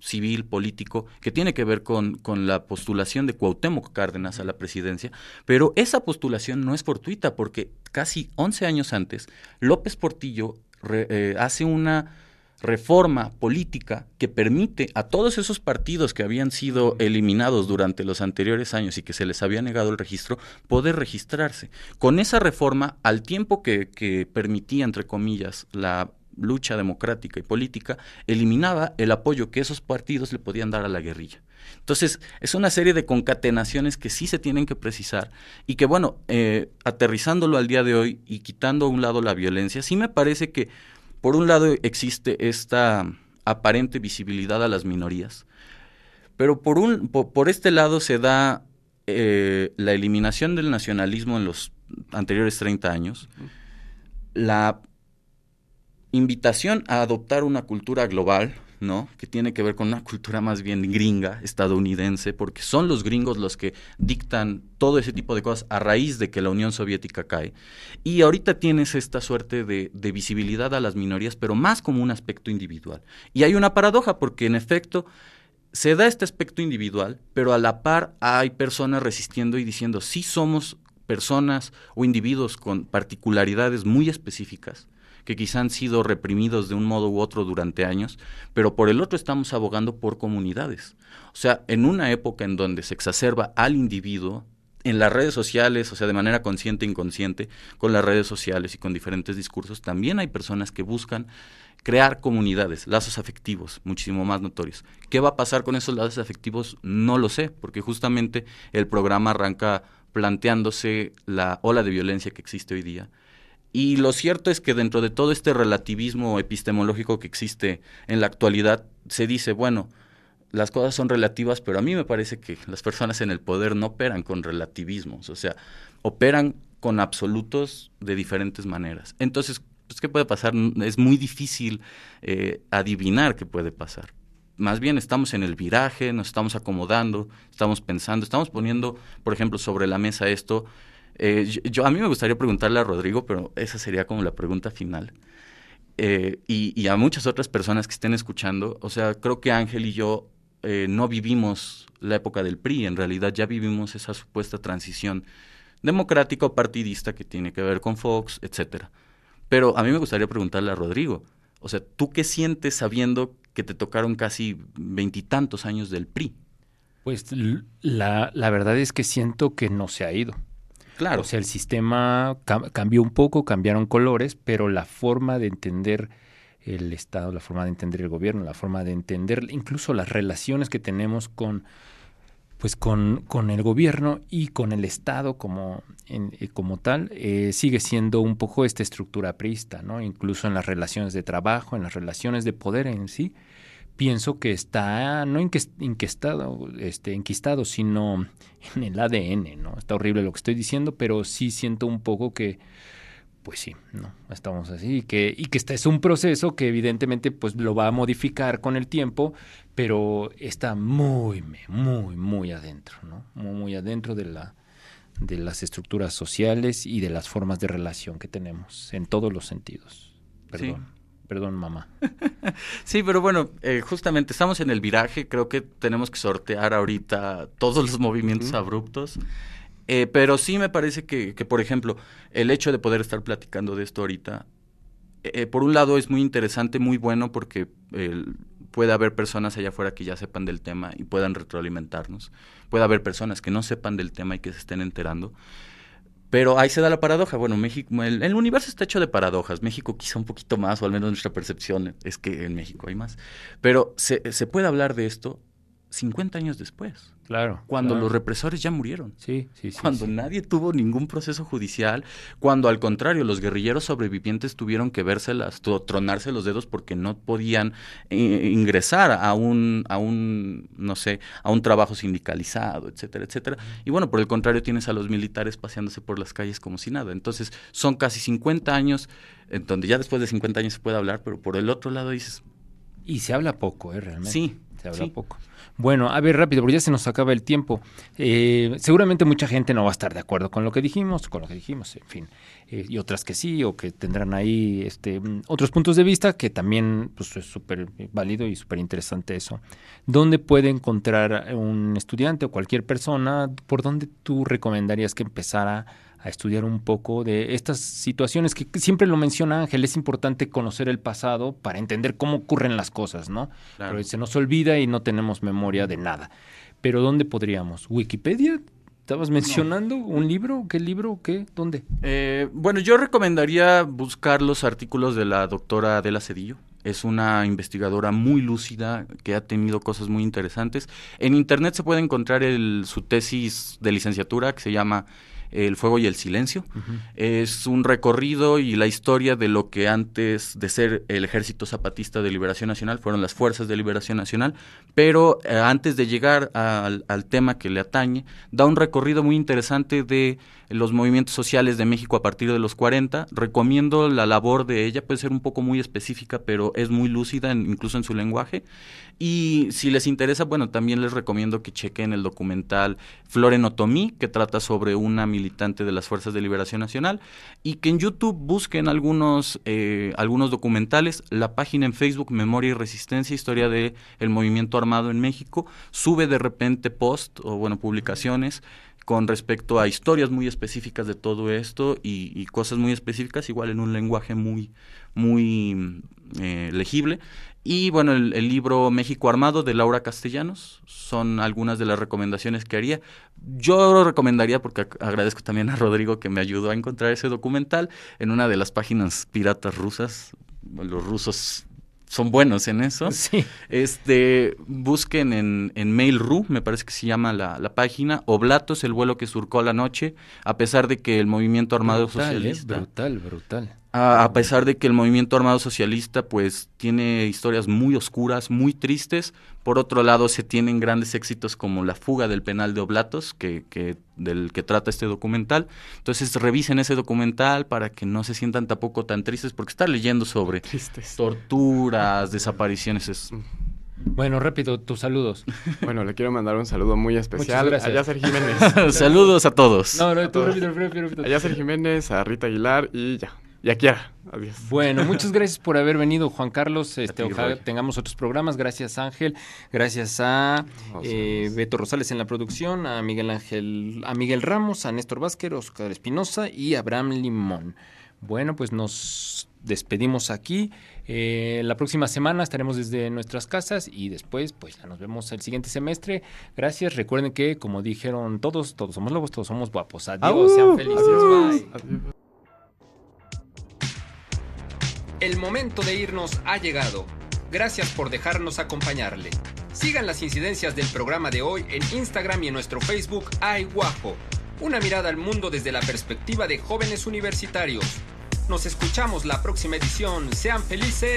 civil, político, que tiene que ver con, con la postulación de Cuauhtémoc Cárdenas a la presidencia, pero esa postulación no es fortuita porque casi 11 años antes López Portillo re, eh, hace una reforma política que permite a todos esos partidos que habían sido eliminados durante los anteriores años y que se les había negado el registro, poder registrarse. Con esa reforma, al tiempo que, permitía, entre comillas, la lucha democrática y política, eliminaba el apoyo que esos partidos le podían dar a la guerrilla. Entonces, es una serie de concatenaciones que sí se tienen que precisar y que, bueno, eh, aterrizándolo al día de hoy y quitando a un lado la violencia, sí me parece que, por un lado, existe esta aparente visibilidad a las minorías, pero por, este lado se da eh, la eliminación del nacionalismo en los anteriores 30 años, la invitación a adoptar una cultura global, ¿no? Que tiene que ver con una cultura más bien gringa, estadounidense, porque son los gringos los que dictan todo ese tipo de cosas a raíz de que la Unión Soviética cae. Y ahorita tienes esta suerte de, de visibilidad a las minorías, pero más como un aspecto individual. Y hay una paradoja, porque en efecto se da este aspecto individual, pero a la par hay personas resistiendo y diciendo, sí somos personas o individuos con particularidades muy específicas, que quizá han sido reprimidos de un modo u otro durante años, pero por el otro estamos abogando por comunidades. O sea, en una época en donde se exacerba al individuo, en las redes sociales, o sea, de manera consciente e inconsciente, con las redes sociales y con diferentes discursos, también hay personas que buscan crear comunidades, lazos afectivos, muchísimo más notorios. ¿Qué va a pasar con esos lazos afectivos? No lo sé, porque justamente el programa arranca planteándose la ola de violencia que existe hoy día y lo cierto es que dentro de todo este relativismo epistemológico que existe en la actualidad, se dice, bueno, las cosas son relativas, pero a mí me parece que las personas en el poder no operan con relativismos, o sea, operan con absolutos de diferentes maneras. Entonces, pues, ¿qué puede pasar? Es muy difícil eh, adivinar qué puede pasar. Más bien estamos en el viraje, nos estamos acomodando, estamos pensando, estamos poniendo, por ejemplo, sobre la mesa esto eh, yo, a mí me gustaría preguntarle a Rodrigo, pero esa sería como la pregunta final. Eh, y, a muchas otras personas que estén escuchando, o sea, creo que Ángel y yo eh, no vivimos la época del PRI, en realidad ya vivimos esa supuesta transición democrática o partidista que tiene que ver con Fox, etcétera. Pero a mí me gustaría preguntarle a Rodrigo, o sea, ¿tú qué sientes sabiendo que te tocaron casi veintitantos años del PRI? Pues la verdad es que siento que no se ha ido. Claro. O sea, el sistema cam cambió un poco, cambiaron colores, pero la forma de entender el Estado, la forma de entender el gobierno, la forma de entender incluso las relaciones que tenemos con pues con, con el gobierno y con el Estado como, eh, como tal, eh, sigue siendo un poco esta estructura priista, ¿no? Incluso en las relaciones de trabajo, en las relaciones de poder en sí, pienso que está no enquistado, este, enquistado, sino en el ADN, ¿no? Está horrible lo que estoy diciendo, pero sí siento un poco que pues sí, no, estamos así y que, y que este es un proceso que evidentemente pues lo va a modificar con el tiempo, pero está muy, muy, muy adentro, ¿no? Muy, muy adentro de la de las estructuras sociales y de las formas de relación que tenemos en todos los sentidos. Perdón. Perdón, mamá. sí, pero bueno, eh, justamente estamos en el viraje. Creo que tenemos que sortear ahorita todos los movimientos abruptos. Eh, pero sí me parece que, que, por ejemplo, el hecho de poder estar platicando de esto ahorita, eh, por un lado es muy interesante, muy bueno, porque puede haber personas allá afuera que ya sepan del tema y puedan retroalimentarnos. Puede haber personas que no sepan del tema y que se estén enterando. Pero ahí se da la paradoja. Bueno, México, el, universo está hecho de paradojas. México quizá un poquito más, o al menos nuestra percepción es que en México hay más. Pero se, se puede hablar de esto 50 años después. Claro. Cuando claro. los represores ya murieron. Sí, sí, sí. Cuando sí. nadie tuvo ningún proceso judicial. Cuando al contrario, los guerrilleros sobrevivientes tuvieron que vérselas, tronarse los dedos porque no podían eh, ingresar a un, a un, no sé, a un trabajo sindicalizado, etcétera, etcétera. Y bueno, por el contrario, tienes a los militares paseándose por las calles como si nada. Entonces, son casi 50 años, en donde ya después de 50 años se puede hablar, pero por el otro lado dices. Y se habla poco, ¿eh? Realmente. Sí. Se habla sí. poco. Bueno, a ver, rápido, porque ya se nos acaba el tiempo. Eh, seguramente mucha gente no va a estar de acuerdo con lo que dijimos, con lo que dijimos, en fin. Eh, y otras que sí, o que tendrán ahí este, otros puntos de vista, que también pues, es súper válido y súper interesante eso. ¿Dónde puede encontrar un estudiante o cualquier persona, por dónde tú recomendarías que empezara a estudiar un poco de estas situaciones que siempre lo menciona Ángel, es importante conocer el pasado para entender cómo ocurren las cosas, ¿no? Claro. Pero se nos olvida y no tenemos memoria de nada. Pero ¿dónde podríamos? ¿Wikipedia? ¿Estabas mencionando no. un libro? ¿Qué libro? ¿Qué? ¿Dónde? Eh, bueno, yo recomendaría buscar los artículos de la doctora Adela Cedillo. Es una investigadora muy lúcida que ha tenido cosas muy interesantes. En internet se puede encontrar el, su tesis de licenciatura que se llama el fuego y el silencio. Uh -huh. Es un recorrido y la historia de lo que antes de ser el Ejército Zapatista de Liberación Nacional fueron las Fuerzas de Liberación Nacional, pero eh, antes de llegar al, al, tema que le atañe, da un recorrido muy interesante de los movimientos sociales de México a partir de los 40. Recomiendo la labor de ella, puede ser un poco muy específica, pero es muy lúcida incluso en su lenguaje. Y si les interesa, bueno, también les recomiendo que chequen el documental Florenotomí, que trata sobre una militante de las Fuerzas de Liberación Nacional, y que en YouTube busquen algunos, eh, algunos documentales. La página en Facebook, Memoria y Resistencia, Historia del el Movimiento Armado en México, sube de repente post o, bueno, publicaciones con respecto a historias muy específicas de todo esto y, cosas muy específicas, igual en un lenguaje muy, muy eh, legible. Y bueno, el, el, libro México Armado de Laura Castellanos son algunas de las recomendaciones que haría. Yo lo recomendaría porque agradezco también a Rodrigo que me ayudó a encontrar ese documental en una de las páginas piratas rusas. Los rusos son buenos en eso. Sí. Este, busquen en, en Mail.ru, me parece que se llama la, la, página, Oblatos, el vuelo que surcó la noche, a pesar de que el movimiento armado brutal, socialista... Eh, brutal, brutal. A, a, pesar de que el movimiento armado socialista pues tiene historias muy oscuras, muy tristes, por otro lado se tienen grandes éxitos como la fuga del penal de Oblatos, que, que del que trata este documental. Entonces revisen ese documental para que no se sientan tampoco tan tristes, porque estar leyendo sobre Tristes. torturas, desapariciones es bueno, rápido, tus saludos. Bueno, le quiero mandar un saludo muy especial a. Yacer Jiménez. Saludos a todos. No, no, tú rápido, rápido. A Yacer Jiménez, a Rita Aguilar y ya. Y a Kiara. Adiós. Bueno, muchas gracias por haber venido, Juan Carlos. Este, ti, ojalá Roy. tengamos otros programas. Gracias, Ángel. Gracias a eh, Beto Rosales en la producción, a Miguel Ángel, a Miguel Ramos, a Néstor Vázquez, Oscar Espinosa y a Abraham Limón. Bueno, pues nos despedimos aquí. Eh, la próxima semana estaremos desde nuestras casas y después, pues ya nos vemos el siguiente semestre. Gracias. Recuerden que, como dijeron todos, todos somos lobos, todos somos guapos. Adiós, sean felices. Bye. El momento de irnos ha llegado. Gracias por dejarnos acompañarle. Sigan las incidencias del programa de hoy en Instagram y en nuestro Facebook Ay. Una mirada al mundo desde la perspectiva de jóvenes universitarios. Nos escuchamos la próxima edición. Sean felices.